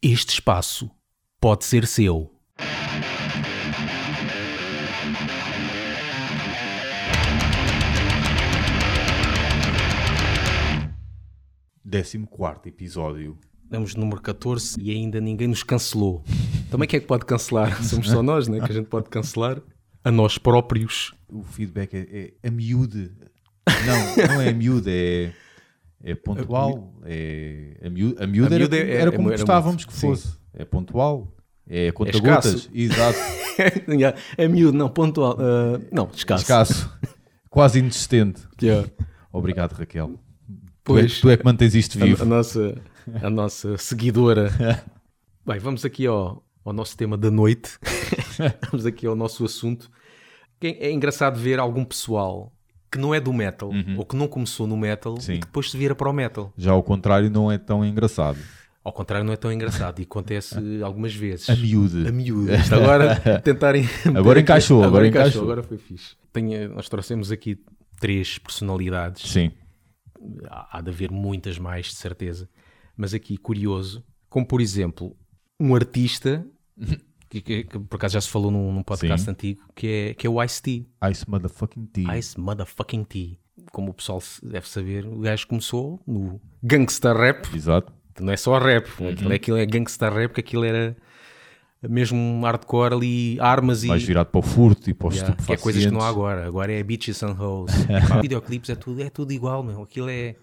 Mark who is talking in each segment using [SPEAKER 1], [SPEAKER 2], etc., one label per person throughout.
[SPEAKER 1] Este espaço pode ser seu.
[SPEAKER 2] Décimo quarto episódio.
[SPEAKER 1] Estamos no número 14 e ainda ninguém nos cancelou. Também quem é que pode cancelar? Somos só nós, né? Que a gente pode cancelar a nós próprios.
[SPEAKER 2] O feedback é, é a miúde. Não, não é a miúde, é, é pontual. É, a miúde, a miúde,
[SPEAKER 1] A miúde
[SPEAKER 2] era,
[SPEAKER 1] é-
[SPEAKER 2] era como
[SPEAKER 1] era
[SPEAKER 2] gostávamos
[SPEAKER 1] muito-
[SPEAKER 2] que
[SPEAKER 1] sim.
[SPEAKER 2] fosse. É pontual. É conta-gotas. Exato.
[SPEAKER 1] É miúdo, não, pontual. ah, não, escasso.
[SPEAKER 2] Escasso. Quase inexistente.
[SPEAKER 1] Yeah.
[SPEAKER 2] Obrigado, Raquel.
[SPEAKER 1] Pois.
[SPEAKER 2] Tu, é, tu é que mantens isto
[SPEAKER 1] A,
[SPEAKER 2] vivo.
[SPEAKER 1] a nossa, a nossa seguidora. Bem, vamos aqui ao, ao nosso tema da noite. vamos aqui ao nosso assunto. É engraçado ver algum pessoal que não é do metal ou que não começou no metal
[SPEAKER 2] Uhum. Sim.
[SPEAKER 1] e que depois se vira para o metal.
[SPEAKER 2] Já ao contrário, não é tão engraçado.
[SPEAKER 1] Ao contrário, não é tão engraçado e acontece algumas vezes.
[SPEAKER 2] A miúde.
[SPEAKER 1] A. Isto agora tentarem.
[SPEAKER 2] Agora encaixou, agora encaixou.
[SPEAKER 1] Agora foi fixe. Tenho- nós trouxemos aqui três personalidades.
[SPEAKER 2] Sim.
[SPEAKER 1] Há há de haver muitas mais, de certeza. Mas aqui, curioso, como por exemplo, um artista, que, que- que por acaso já se falou num, num podcast
[SPEAKER 2] Sim.
[SPEAKER 1] antigo, que é, que é o Ice-T.
[SPEAKER 2] Ice motherfucking tea.
[SPEAKER 1] Ice Motherfucking T. Como o pessoal deve saber, o gajo começou no gangsta rap,
[SPEAKER 2] Exato.
[SPEAKER 1] que não é só rap,
[SPEAKER 2] Uhum.
[SPEAKER 1] aquilo, é, aquilo é gangsta rap, que aquilo era mesmo hardcore ali, armas e...
[SPEAKER 2] Mais virado para o furto e para os
[SPEAKER 1] Yeah, que é coisas que não há agora. Agora é bitches and hoes. Videoclipes é tudo, é tudo igual, meu. Aquilo é,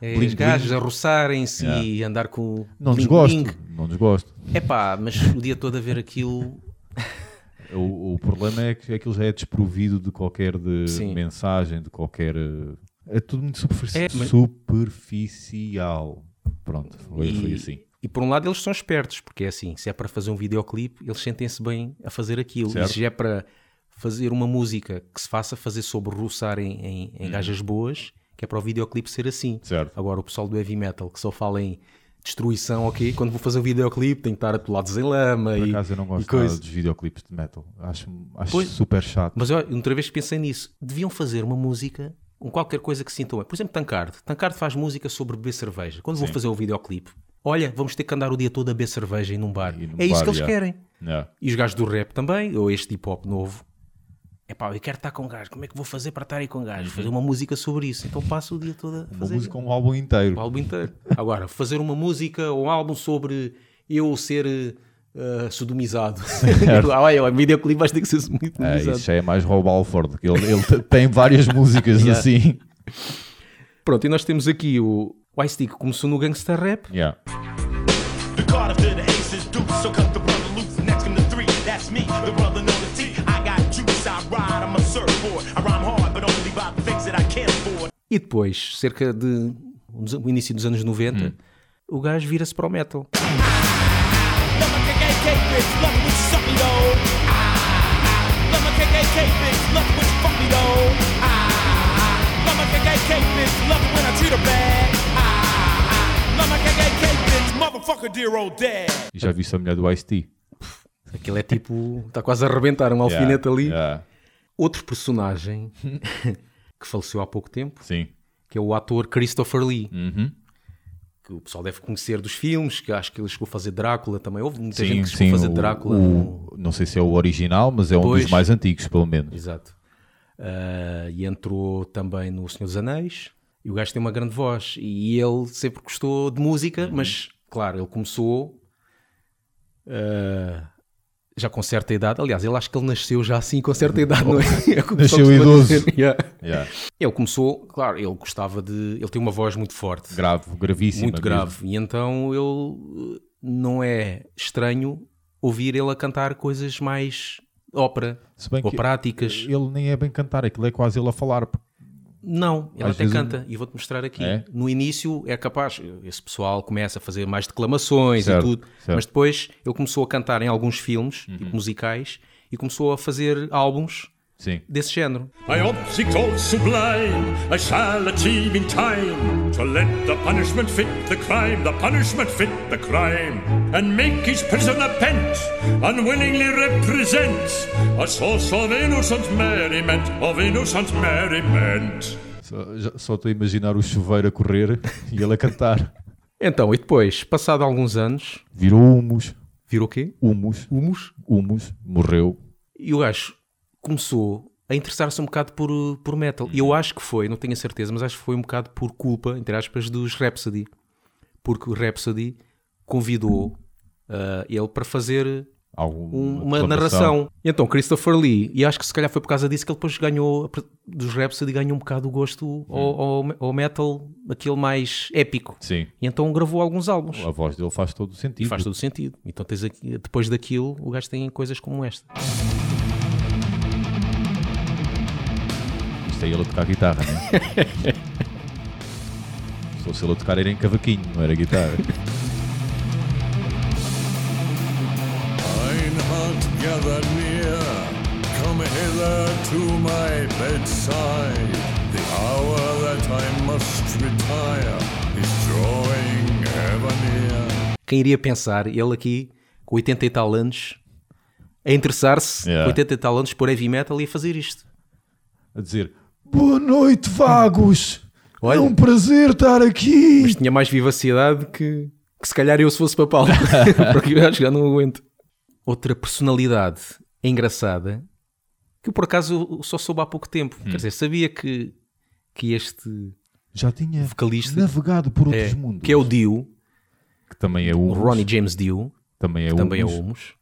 [SPEAKER 1] é
[SPEAKER 2] Bling,
[SPEAKER 1] os gajos a roçarem-se
[SPEAKER 2] Yeah.
[SPEAKER 1] e andar com
[SPEAKER 2] Não
[SPEAKER 1] bling,
[SPEAKER 2] desgosto.
[SPEAKER 1] bling.
[SPEAKER 2] Não desgosto.
[SPEAKER 1] É pá, mas o dia todo a ver aquilo.
[SPEAKER 2] O, o problema é que aquilo já é desprovido de qualquer de mensagem, de qualquer. eh, É tudo muito superfici-
[SPEAKER 1] É, mas-
[SPEAKER 2] superficial. Pronto, foi,
[SPEAKER 1] e,
[SPEAKER 2] foi assim.
[SPEAKER 1] e por um lado eles são espertos, porque é assim: se é para fazer um videoclipe, eles sentem-se bem a fazer aquilo.
[SPEAKER 2] Certo.
[SPEAKER 1] E se é para fazer uma música que se faça fazer sobre roçar em, em, em gajas boas, que é para o videoclipe ser assim.
[SPEAKER 2] Certo.
[SPEAKER 1] Agora, o pessoal do heavy metal que só fala em destruição, ok? Quando vou fazer um videoclipe, tem que estar atolados em lama
[SPEAKER 2] Por
[SPEAKER 1] e,
[SPEAKER 2] acaso eu não gosto
[SPEAKER 1] coisa.
[SPEAKER 2] dos videoclipes de metal. Acho, acho
[SPEAKER 1] Pois.
[SPEAKER 2] super chato.
[SPEAKER 1] Mas eu outra vez pensei nisso. Deviam fazer uma música com qualquer coisa que sintam. Por exemplo, Tancard. Tancard faz música sobre beber cerveja. Quando vou fazer o videoclipe, olha, vamos ter que andar o dia todo a beber cerveja e num bar.
[SPEAKER 2] E
[SPEAKER 1] é isso
[SPEAKER 2] bar,
[SPEAKER 1] que eles
[SPEAKER 2] já.
[SPEAKER 1] querem.
[SPEAKER 2] Yeah.
[SPEAKER 1] E os gajos do rap também, ou este hip hop novo. É pá, eu quero estar com gajos. Como é que vou fazer para estar aí com gajos? Fazer uma música sobre isso. Então passo o dia todo a
[SPEAKER 2] Uma
[SPEAKER 1] fazer
[SPEAKER 2] música, um álbum inteiro.
[SPEAKER 1] o álbum inteiro. Agora, fazer uma música ou um álbum sobre eu ser eh, sodomizado. Olha, o videoclipe vai ter que ser
[SPEAKER 2] É,
[SPEAKER 1] sodomizado.
[SPEAKER 2] isso já é mais Rob Alford. que Ele, ele tem várias músicas
[SPEAKER 1] Yeah.
[SPEAKER 2] assim.
[SPEAKER 1] Pronto, e nós temos aqui o, Ice-T que começou no Gangsta Rap.
[SPEAKER 2] Yeah.
[SPEAKER 3] The
[SPEAKER 1] E depois, cerca de uns- o início dos anos 90, o gajo vira-se para o metal.
[SPEAKER 2] E já viste a mulher do Ice-T?
[SPEAKER 1] Aquilo é tipo, está quase a arrebentar um alfinete ali.
[SPEAKER 2] Yeah.
[SPEAKER 1] Outro personagem que faleceu há pouco tempo,
[SPEAKER 2] Sim.
[SPEAKER 1] que é o ator Christopher Lee.
[SPEAKER 2] Uhum.
[SPEAKER 1] que o pessoal deve conhecer dos filmes, que acho que ele chegou a fazer Drácula também. Houve muita
[SPEAKER 2] Sim,
[SPEAKER 1] gente que chegou
[SPEAKER 2] sim.
[SPEAKER 1] a fazer
[SPEAKER 2] o-
[SPEAKER 1] Drácula.
[SPEAKER 2] o- Não sei se é o original, mas é um
[SPEAKER 1] Pois.
[SPEAKER 2] dos mais antigos, pelo menos.
[SPEAKER 1] Exato. Ah, e entrou também no Senhor dos Anéis. E o gajo tem uma grande voz. E ele sempre gostou de música,
[SPEAKER 2] Uhum.
[SPEAKER 1] mas, claro, ele começou ah, já com certa idade. Aliás, ele acho que ele nasceu já assim com certa idade, não é? É
[SPEAKER 2] Nasceu idoso.
[SPEAKER 1] Yeah.
[SPEAKER 2] Yeah.
[SPEAKER 1] Ele começou, claro, ele gostava de. Ele tem uma voz muito forte.
[SPEAKER 2] Grave, gravíssimo.
[SPEAKER 1] muito grave. E então ele não é estranho ouvir ele a cantar coisas mais ópera práticas.
[SPEAKER 2] Ele nem é bem cantar, aquilo é quase ele a falar.
[SPEAKER 1] Não, ele
[SPEAKER 2] Às
[SPEAKER 1] até
[SPEAKER 2] vezes
[SPEAKER 1] canta e vou-te mostrar aqui.
[SPEAKER 2] É?
[SPEAKER 1] No início é capaz, esse pessoal começa a fazer mais declamações
[SPEAKER 2] Certo,
[SPEAKER 1] e tudo,
[SPEAKER 2] certo. Uhum.
[SPEAKER 1] mas depois ele começou a cantar em alguns filmes, tipo musicais, e começou a fazer álbuns
[SPEAKER 2] Sim.
[SPEAKER 1] desse género.
[SPEAKER 4] My obstacle sublime, I shall achieve in time to let the punishment fit the crime, the punishment fit the crime, and make each prisoner pent, unwillingly represent a source of innocent merriment, of innocent merriment.
[SPEAKER 2] Só, só estou a imaginar o chuveiro a correr e ele a cantar.
[SPEAKER 1] Então, e depois, passado alguns anos,
[SPEAKER 2] Virou humus.
[SPEAKER 1] virou o quê?
[SPEAKER 2] Humus.
[SPEAKER 1] Humus.
[SPEAKER 2] Humus. Morreu.
[SPEAKER 1] E o gajo começou a interessar-se um bocado por, por metal. E eu acho que foi, não tenho a certeza, mas acho que foi um bocado por culpa, entre aspas, dos Rhapsody. Porque o Rhapsody convidou ah, ele para fazer um- uma narração. E então, Christopher Lee, e acho que se calhar foi por causa disso que ele depois ganhou, dos Rhapsody, ganhou um bocado o gosto ao, ao- ao metal, aquele mais épico.
[SPEAKER 2] Sim.
[SPEAKER 1] E então gravou alguns álbuns.
[SPEAKER 2] A voz dele faz todo o sentido.
[SPEAKER 1] E faz todo sentido. Então tens aqui, depois daquilo, o gajo tem coisas como esta.
[SPEAKER 2] Isto é ele a tocar guitarra, não é? Se fosse ele a tocar era em cavaquinho, não era guitarra.
[SPEAKER 4] Reinhardt, gather near, come hither to my bedside. The hour that I must retire is drawing ever near.
[SPEAKER 1] Quem iria pensar, ele aqui, com 80 e tal anos, a interessar-se,
[SPEAKER 2] Yeah.
[SPEAKER 1] com 80 e tal anos, por heavy metal e a fazer isto.
[SPEAKER 2] A dizer: Boa noite, vagos!
[SPEAKER 1] Olha.
[SPEAKER 2] É um prazer estar aqui!
[SPEAKER 1] Mas tinha mais vivacidade que, que se calhar eu se fosse para Paulo. Porque eu acho que já não aguento. Outra personalidade engraçada, que eu por acaso só soube há pouco tempo.
[SPEAKER 2] Hum.
[SPEAKER 1] Quer dizer, sabia que, que este
[SPEAKER 2] Já tinha
[SPEAKER 1] vocalista,
[SPEAKER 2] navegado por outros
[SPEAKER 1] é,
[SPEAKER 2] mundos.
[SPEAKER 1] que é o Dio,
[SPEAKER 2] Que também é
[SPEAKER 1] o. Ronnie James Dio,
[SPEAKER 2] Também é
[SPEAKER 1] também é
[SPEAKER 2] humus.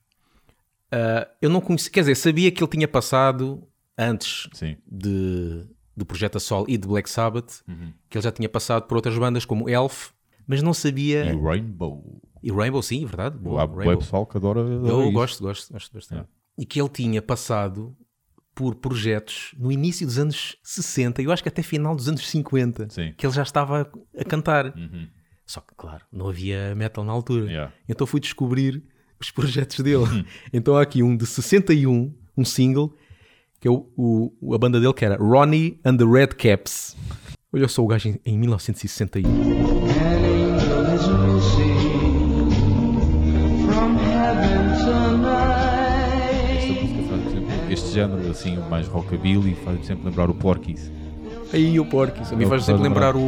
[SPEAKER 1] Ah, eu não conhecia, quer dizer, sabia que ele tinha passado antes
[SPEAKER 2] Sim.
[SPEAKER 1] de, do Projeto a Sol e de Black Sabbath,
[SPEAKER 2] Uhum.
[SPEAKER 1] que ele já tinha passado por outras bandas como Elf, mas não sabia.
[SPEAKER 2] E Rainbow.
[SPEAKER 1] E Rainbow, sim, verdade. Boa,
[SPEAKER 2] Há
[SPEAKER 1] Rainbow.
[SPEAKER 2] pessoal que adora. adora
[SPEAKER 1] Eu
[SPEAKER 2] isso.
[SPEAKER 1] gosto, gosto, gosto bastante.
[SPEAKER 2] É.
[SPEAKER 1] E que ele tinha passado por projetos no início dos anos 60, eu acho que até final dos anos 50,
[SPEAKER 2] Sim.
[SPEAKER 1] que ele já estava a cantar.
[SPEAKER 2] Uhum.
[SPEAKER 1] Só que, claro, não havia metal na altura.
[SPEAKER 2] Yeah.
[SPEAKER 1] Então fui descobrir os projetos dele. então há aqui um de 61, um single, que é o, o- a banda dele que era Ronnie and the Red Caps. Olha só o gajo em, em 1961.
[SPEAKER 5] An angel is missing from heaven
[SPEAKER 2] Esta
[SPEAKER 5] tonight.
[SPEAKER 2] música faz sempre, este género assim, mais rockabilly, faz sempre lembrar o Porky's.
[SPEAKER 1] Aí o Porky's. A mim faz sempre
[SPEAKER 2] faz
[SPEAKER 1] lembrar o,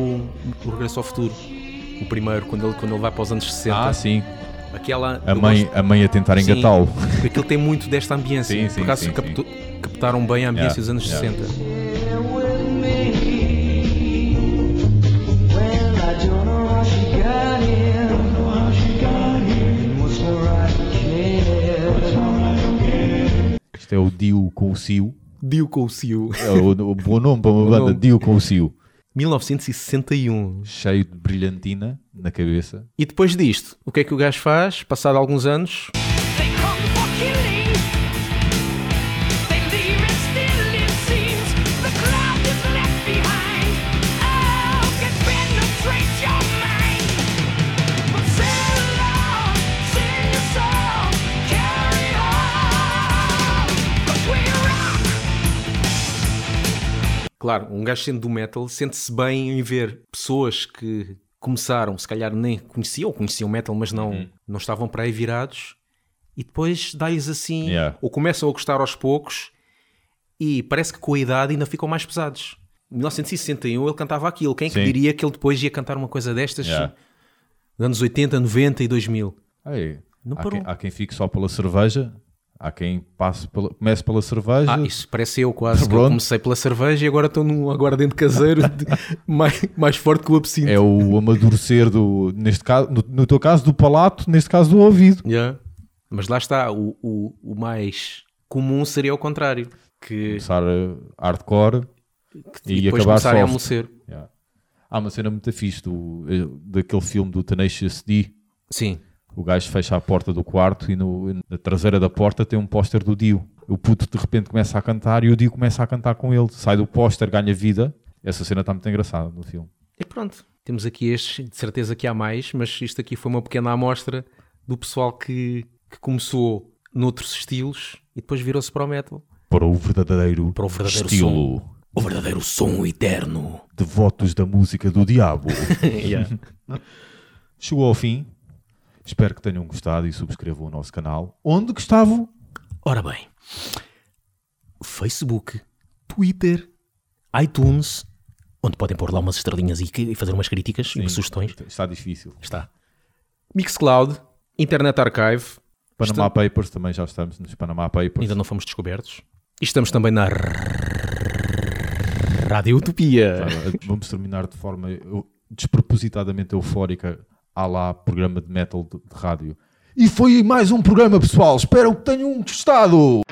[SPEAKER 1] o Regresso ao Futuro. O primeiro, quando ele, quando ele vai para os anos 60.
[SPEAKER 2] Ah, sim.
[SPEAKER 1] Aquela,
[SPEAKER 2] A mãe,
[SPEAKER 1] gosto-
[SPEAKER 2] a mãe a tentar engatá-lo.
[SPEAKER 1] porque aquilo tem muito desta ambiência.
[SPEAKER 2] Sim, sim,
[SPEAKER 1] Por acaso
[SPEAKER 2] sim,
[SPEAKER 1] captu- captaram bem a ambiência
[SPEAKER 2] Yeah,
[SPEAKER 1] dos anos
[SPEAKER 2] yeah.
[SPEAKER 1] 60.
[SPEAKER 5] Here with me. Well, I don't know how she got in. Don't know how she got in. What's more I care?
[SPEAKER 2] Isto é o Dio com o Cio.
[SPEAKER 1] Dio com o Cio.
[SPEAKER 2] É o, o bom nome para uma banda. Dio com o Cio.
[SPEAKER 1] 1961.
[SPEAKER 2] Cheio de brilhantina na cabeça.
[SPEAKER 1] E depois disto, o que é que o gajo faz? Passado alguns anos,
[SPEAKER 6] They come for
[SPEAKER 1] claro, um gajo sendo do metal sente-se bem em ver pessoas que começaram, se calhar nem conheciam, ou conheciam metal, mas não,
[SPEAKER 2] Uhum.
[SPEAKER 1] não estavam para aí virados, e depois dá-lhes assim,
[SPEAKER 2] Yeah.
[SPEAKER 1] ou começam a gostar aos poucos, e parece que com a idade ainda ficam mais pesados. Em 1961 ele cantava aquilo. Quem é que diria que ele depois ia cantar uma coisa destas
[SPEAKER 2] Yeah.
[SPEAKER 1] nos anos 80, 90 e 2000?
[SPEAKER 2] Ei,
[SPEAKER 1] Não
[SPEAKER 2] há,
[SPEAKER 1] parou.
[SPEAKER 2] quem, há quem fique só pela cerveja, há quem passe pela, comece pela cerveja.
[SPEAKER 1] Ah, isso parece eu quase. que eu comecei pela cerveja e agora estou num aguardente caseiro de- mais, mais forte que o absinto.
[SPEAKER 2] É o amadurecer do, neste caso, no, no teu caso, do palato, neste caso do ouvido.
[SPEAKER 1] Yeah. Mas lá está, o, o, o mais comum seria o contrário. Que,
[SPEAKER 2] Começar a hardcore
[SPEAKER 1] que
[SPEAKER 2] e
[SPEAKER 1] depois
[SPEAKER 2] acabar
[SPEAKER 1] começarem a
[SPEAKER 2] soft.
[SPEAKER 1] amolecer.
[SPEAKER 2] Yeah. Há uma cena muito fixe do, eh, daquele filme do Tenacious D.
[SPEAKER 1] Sim.
[SPEAKER 2] O gajo fecha a porta do quarto e no- na traseira da porta tem um póster do Dio. O puto de repente começa a cantar e o Dio começa a cantar com ele. Sai do póster, ganha vida. Essa cena está muito engraçada no filme.
[SPEAKER 1] E pronto. Temos aqui estes, de certeza que há mais, mas isto aqui foi uma pequena amostra do pessoal que, que começou noutros estilos e depois virou-se para o metal.
[SPEAKER 2] Para o verdadeiro,
[SPEAKER 1] Para o verdadeiro
[SPEAKER 2] estilo.
[SPEAKER 1] som. O verdadeiro som eterno.
[SPEAKER 2] Devotos da música do diabo.
[SPEAKER 1] Yeah.
[SPEAKER 2] Chegou ao fim. Espero que tenham gostado e subscrevam o nosso canal. Onde gostavam?
[SPEAKER 1] Ora bem, Facebook, Twitter, iTunes, onde podem pôr lá umas estrelinhas e, fazer umas críticas e umas sugestões.
[SPEAKER 2] Está difícil.
[SPEAKER 1] Está. Mixcloud, Internet Archive,
[SPEAKER 2] Panama Papers também já estamos nos Panama Papers.
[SPEAKER 1] ainda não fomos descobertos. E estamos também na Rádio Utopia.
[SPEAKER 2] Vamos terminar de forma despropositadamente eufórica à lá programa de metal de, de rádio. E foi mais um programa, pessoal. Espero que tenham gostado.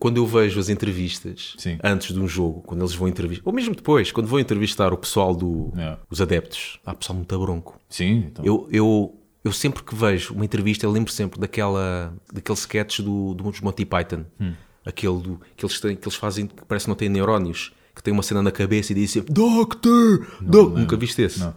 [SPEAKER 1] Quando eu vejo as entrevistas
[SPEAKER 2] Sim.
[SPEAKER 1] antes de um jogo, quando eles vão entrevistar, ou mesmo depois, quando vão entrevistar o pessoal do,
[SPEAKER 2] É.
[SPEAKER 1] os adeptos, há pessoal muito bronco.
[SPEAKER 2] Sim, então.
[SPEAKER 1] Eu, eu, eu sempre que vejo uma entrevista, eu lembro sempre daquela, daquele sketch do, dos Monty Python.
[SPEAKER 2] Hum.
[SPEAKER 1] Aquele do, que, eles têm, que eles fazem, que parece que não têm neurónios, que tem uma cena na cabeça e diz sempre Doctor! Doc-" Nunca viste esse?
[SPEAKER 2] Não.